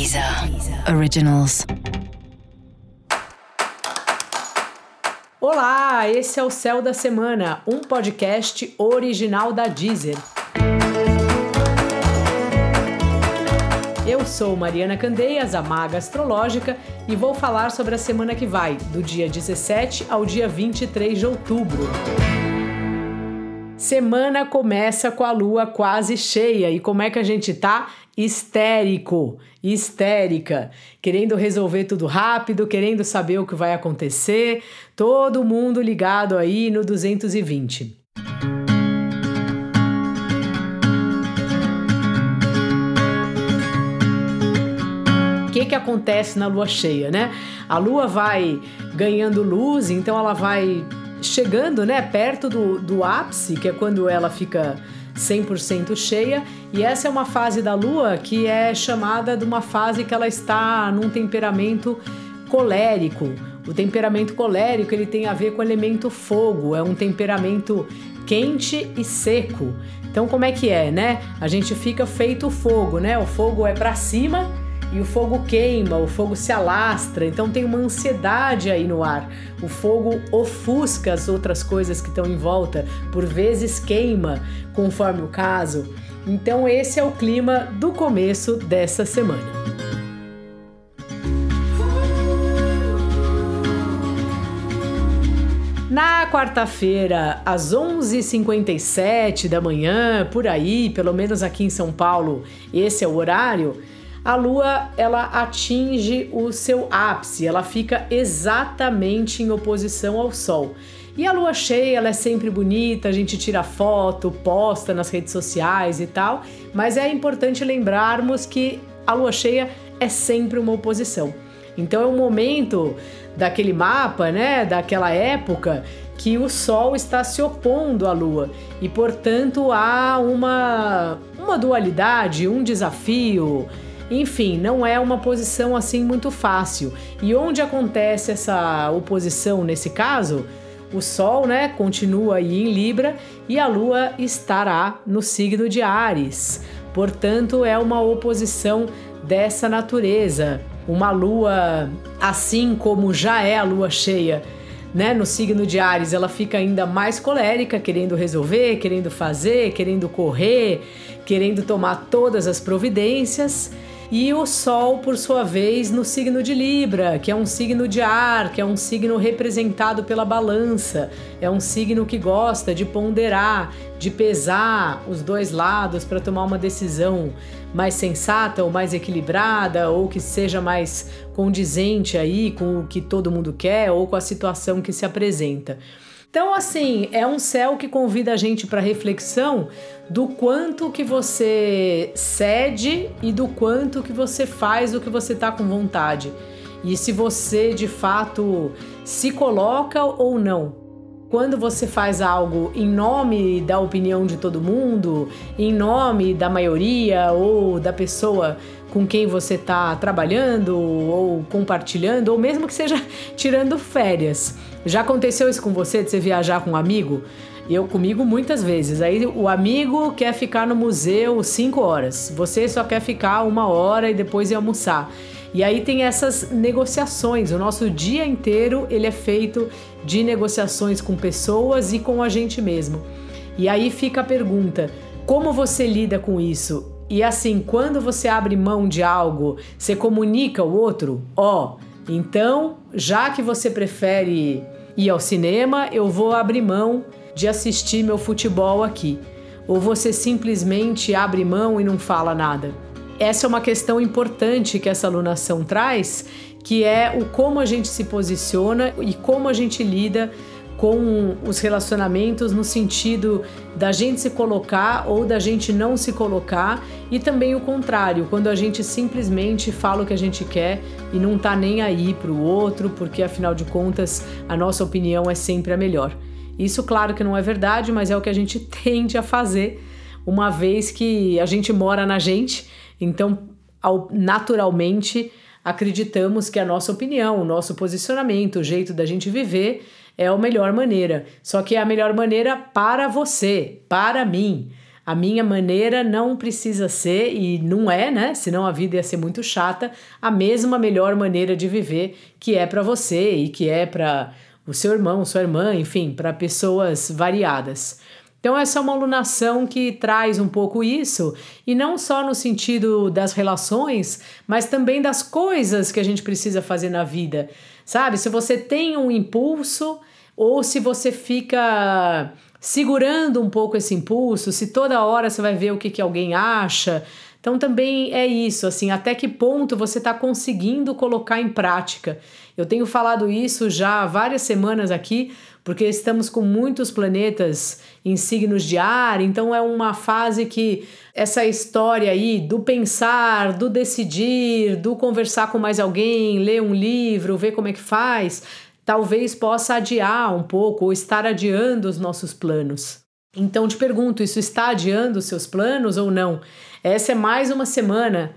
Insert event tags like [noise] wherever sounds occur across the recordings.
Deezer Originals. Olá, esse é o Céu da Semana, um podcast original da Deezer. Eu sou Mariana Candeias, a maga astrológica, e vou falar sobre a semana que vai, do dia 17 ao dia 23 de outubro. Semana começa com a lua quase cheia. E como é que a gente tá? Histérico, histérica, querendo resolver tudo rápido, querendo saber o que vai acontecer. Todo mundo ligado aí no 220. O que, que acontece na lua cheia, né? A lua vai ganhando luz, então ela vai chegando né, perto do, do ápice, que é quando ela fica 100% cheia, e essa é uma fase da lua que é chamada de uma fase que ela está num temperamento colérico. O temperamento colérico ele tem a ver com o elemento fogo, é um temperamento quente e seco. Então como é que é, né? A gente fica feito fogo, né? O fogo é para cima e o fogo queima, o fogo se alastra, então tem uma ansiedade aí no ar. O fogo ofusca as outras coisas que estão em volta, por vezes queima, conforme o caso. Então, esse é o clima do começo dessa semana. Na quarta-feira, às 11h57 da manhã, por aí, pelo menos aqui em São Paulo, esse é o horário a lua ela atinge o seu ápice, ela fica exatamente em oposição ao sol. E a lua cheia, ela é sempre bonita, a gente tira foto, posta nas redes sociais e tal, mas é importante lembrarmos que a lua cheia é sempre uma oposição. Então é um momento daquele mapa, né, daquela época que o Sol está se opondo à Lua e, portanto, há uma, uma dualidade, um desafio, enfim, não é uma posição assim muito fácil. E onde acontece essa oposição nesse caso? O Sol, né, continua aí em Libra e a Lua estará no signo de Ares. Portanto, é uma oposição dessa natureza. Uma lua, assim como já é a lua cheia, né, no signo de Ares, ela fica ainda mais colérica, querendo resolver, querendo fazer, querendo correr, querendo tomar todas as providências e o Sol, por sua vez, no signo de Libra, que é um signo de ar, que é um signo representado pela balança, é um signo que gosta de ponderar, de pesar os dois lados para tomar uma decisão mais sensata ou mais equilibrada, ou que seja mais condizente aí com o que todo mundo quer ou com a situação que se apresenta. Então, assim, é um céu que convida a gente para reflexão do quanto que você cede e do quanto que você faz o que você está com vontade. E se você de fato se coloca ou não. Quando você faz algo em nome da opinião de todo mundo, em nome da maioria ou da pessoa com quem você está trabalhando ou compartilhando, ou mesmo que seja [laughs] tirando férias. Já aconteceu isso com você, de você viajar com um amigo? Eu comigo muitas vezes. Aí o amigo quer ficar no museu cinco horas, você só quer ficar uma hora e depois ir almoçar. E aí tem essas negociações. O nosso dia inteiro ele é feito de negociações com pessoas e com a gente mesmo. E aí fica a pergunta: como você lida com isso? E assim, quando você abre mão de algo, você comunica o outro, ó, oh, então, já que você prefere ir ao cinema, eu vou abrir mão de assistir meu futebol aqui. Ou você simplesmente abre mão e não fala nada. Essa é uma questão importante que essa alunação traz, que é o como a gente se posiciona e como a gente lida com os relacionamentos no sentido da gente se colocar ou da gente não se colocar e também o contrário, quando a gente simplesmente fala o que a gente quer e não tá nem aí para o outro, porque afinal de contas a nossa opinião é sempre a melhor. Isso, claro que não é verdade, mas é o que a gente [laughs] tende a fazer, uma vez que a gente mora na gente, então naturalmente acreditamos que a nossa opinião, o nosso posicionamento, o jeito da gente viver é a melhor maneira. Só que é a melhor maneira para você, para mim. A minha maneira não precisa ser, e não é, né? Senão a vida ia ser muito chata, a mesma melhor maneira de viver que é para você e que é para o seu irmão, sua irmã, enfim, para pessoas variadas. Então, essa é uma alunação que traz um pouco isso, e não só no sentido das relações, mas também das coisas que a gente precisa fazer na vida. Sabe? Se você tem um impulso, ou se você fica segurando um pouco esse impulso, se toda hora você vai ver o que, que alguém acha. Então também é isso, assim, até que ponto você está conseguindo colocar em prática. Eu tenho falado isso já há várias semanas aqui, porque estamos com muitos planetas em signos de ar, então é uma fase que essa história aí do pensar, do decidir, do conversar com mais alguém, ler um livro, ver como é que faz, talvez possa adiar um pouco ou estar adiando os nossos planos. Então te pergunto, isso está adiando os seus planos ou não? Essa é mais uma semana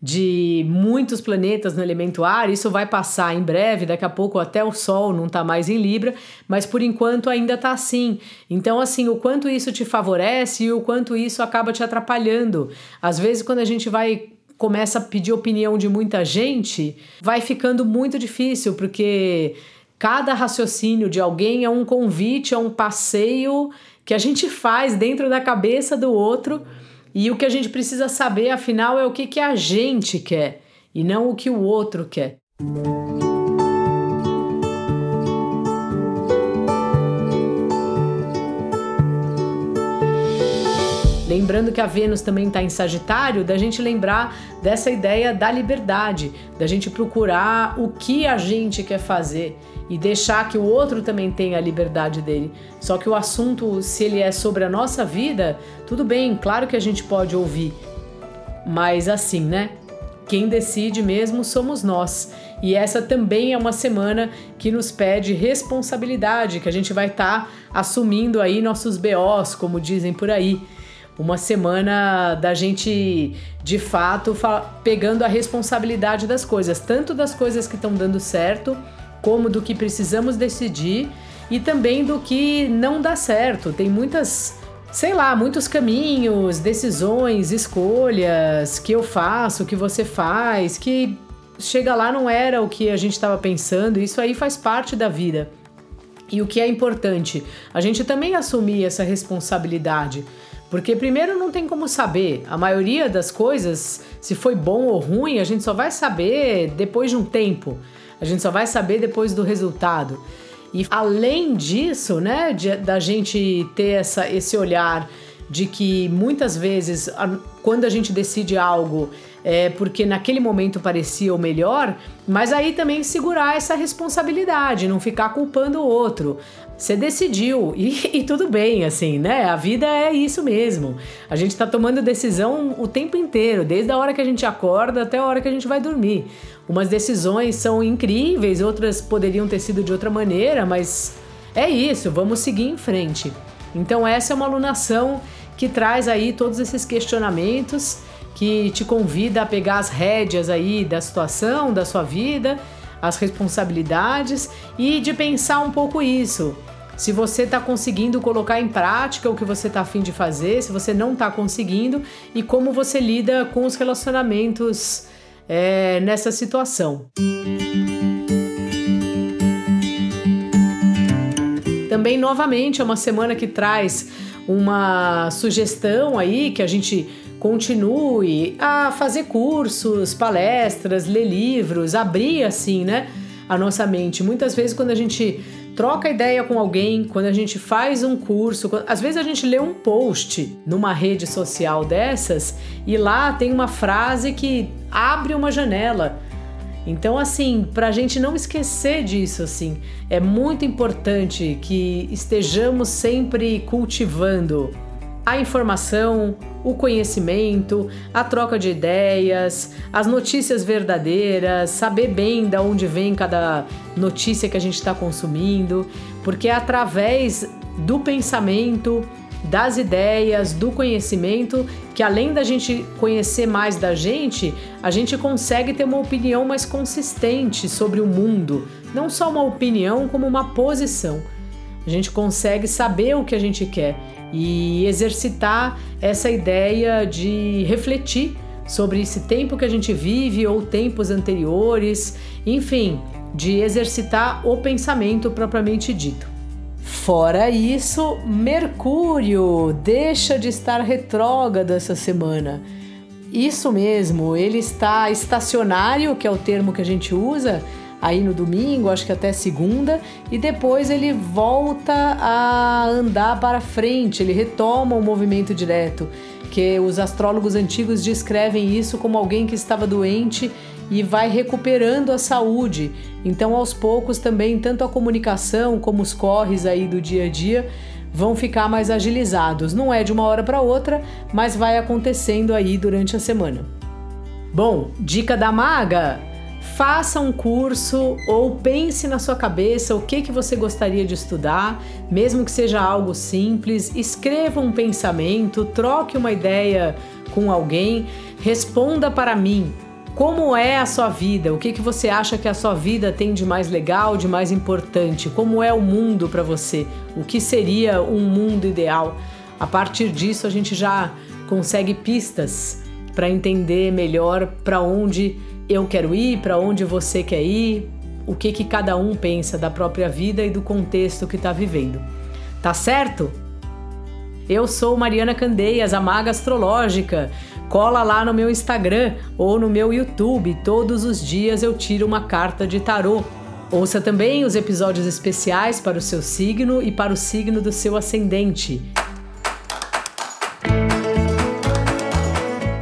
de muitos planetas no elemento ar, isso vai passar em breve, daqui a pouco até o Sol não está mais em Libra, mas por enquanto ainda está assim. Então, assim, o quanto isso te favorece e o quanto isso acaba te atrapalhando. Às vezes, quando a gente vai começa a pedir opinião de muita gente, vai ficando muito difícil, porque cada raciocínio de alguém é um convite, é um passeio que a gente faz dentro da cabeça do outro e o que a gente precisa saber, afinal, é o que, que a gente quer e não o que o outro quer. Lembrando que a Vênus também está em Sagitário, da gente lembrar dessa ideia da liberdade, da gente procurar o que a gente quer fazer e deixar que o outro também tenha a liberdade dele. Só que o assunto, se ele é sobre a nossa vida, tudo bem, claro que a gente pode ouvir, mas assim, né? Quem decide mesmo somos nós. E essa também é uma semana que nos pede responsabilidade, que a gente vai estar tá assumindo aí nossos BOs, como dizem por aí. Uma semana da gente, de fato, pegando a responsabilidade das coisas, tanto das coisas que estão dando certo, como do que precisamos decidir e também do que não dá certo. Tem muitas, sei lá, muitos caminhos, decisões, escolhas que eu faço, que você faz, que chega lá não era o que a gente estava pensando. Isso aí faz parte da vida. E o que é importante, a gente também assumir essa responsabilidade. Porque primeiro não tem como saber. A maioria das coisas, se foi bom ou ruim, a gente só vai saber depois de um tempo. A gente só vai saber depois do resultado. E além disso, né, de, da gente ter essa, esse olhar de que muitas vezes, quando a gente decide algo, é porque naquele momento parecia o melhor, mas aí também segurar essa responsabilidade, não ficar culpando o outro. Você decidiu [laughs] e, e, tudo bem, assim, né? A vida é isso mesmo. A gente tá tomando decisão o tempo inteiro, desde a hora que a gente acorda até a hora que a gente vai dormir. Umas decisões são incríveis, outras poderiam ter sido de outra maneira, mas é isso, vamos seguir em frente. Então, essa é uma alunação que traz aí todos esses questionamentos, que te convida a pegar as rédeas aí da situação, da sua vida, as responsabilidades e de pensar um pouco isso se você está conseguindo colocar em prática o que você está afim de fazer, se você não está conseguindo e como você lida com os relacionamentos é, nessa situação. Também, novamente, é uma semana que traz uma sugestão aí que a gente continue a fazer cursos, palestras, ler livros, abrir assim, né, a nossa mente. Muitas vezes quando a gente troca ideia com alguém, quando a gente faz um curso, quando, às vezes a gente lê um post numa rede social dessas e lá tem uma frase que abre uma janela. Então, assim, para a gente não esquecer disso, assim, é muito importante que estejamos sempre cultivando a informação, o conhecimento, a troca de ideias, as notícias verdadeiras, saber bem da onde vem cada notícia que a gente está consumindo, porque é através do pensamento, das ideias, do conhecimento, que além da gente conhecer mais da gente, a gente consegue ter uma opinião mais consistente sobre o mundo, não só uma opinião, como uma posição. A gente consegue saber o que a gente quer e exercitar essa ideia de refletir sobre esse tempo que a gente vive ou tempos anteriores, enfim, de exercitar o pensamento propriamente dito. Fora isso, Mercúrio deixa de estar retrógrado essa semana. Isso mesmo, ele está estacionário, que é o termo que a gente usa, aí no domingo, acho que até segunda, e depois ele volta a andar para frente, ele retoma o movimento direto, que os astrólogos antigos descrevem isso como alguém que estava doente e vai recuperando a saúde. Então, aos poucos também tanto a comunicação como os corres aí do dia a dia vão ficar mais agilizados. Não é de uma hora para outra, mas vai acontecendo aí durante a semana. Bom, dica da maga: faça um curso ou pense na sua cabeça o que, que você gostaria de estudar, mesmo que seja algo simples, escreva um pensamento, troque uma ideia com alguém, responda para mim. Como é a sua vida? O que, que você acha que a sua vida tem de mais legal, de mais importante? Como é o mundo para você? O que seria um mundo ideal? A partir disso, a gente já consegue pistas para entender melhor para onde eu quero ir, para onde você quer ir, o que, que cada um pensa da própria vida e do contexto que está vivendo. Tá certo? Eu sou Mariana Candeias, a Maga Astrológica. Cola lá no meu Instagram ou no meu YouTube. Todos os dias eu tiro uma carta de tarô. Ouça também os episódios especiais para o seu signo e para o signo do seu ascendente.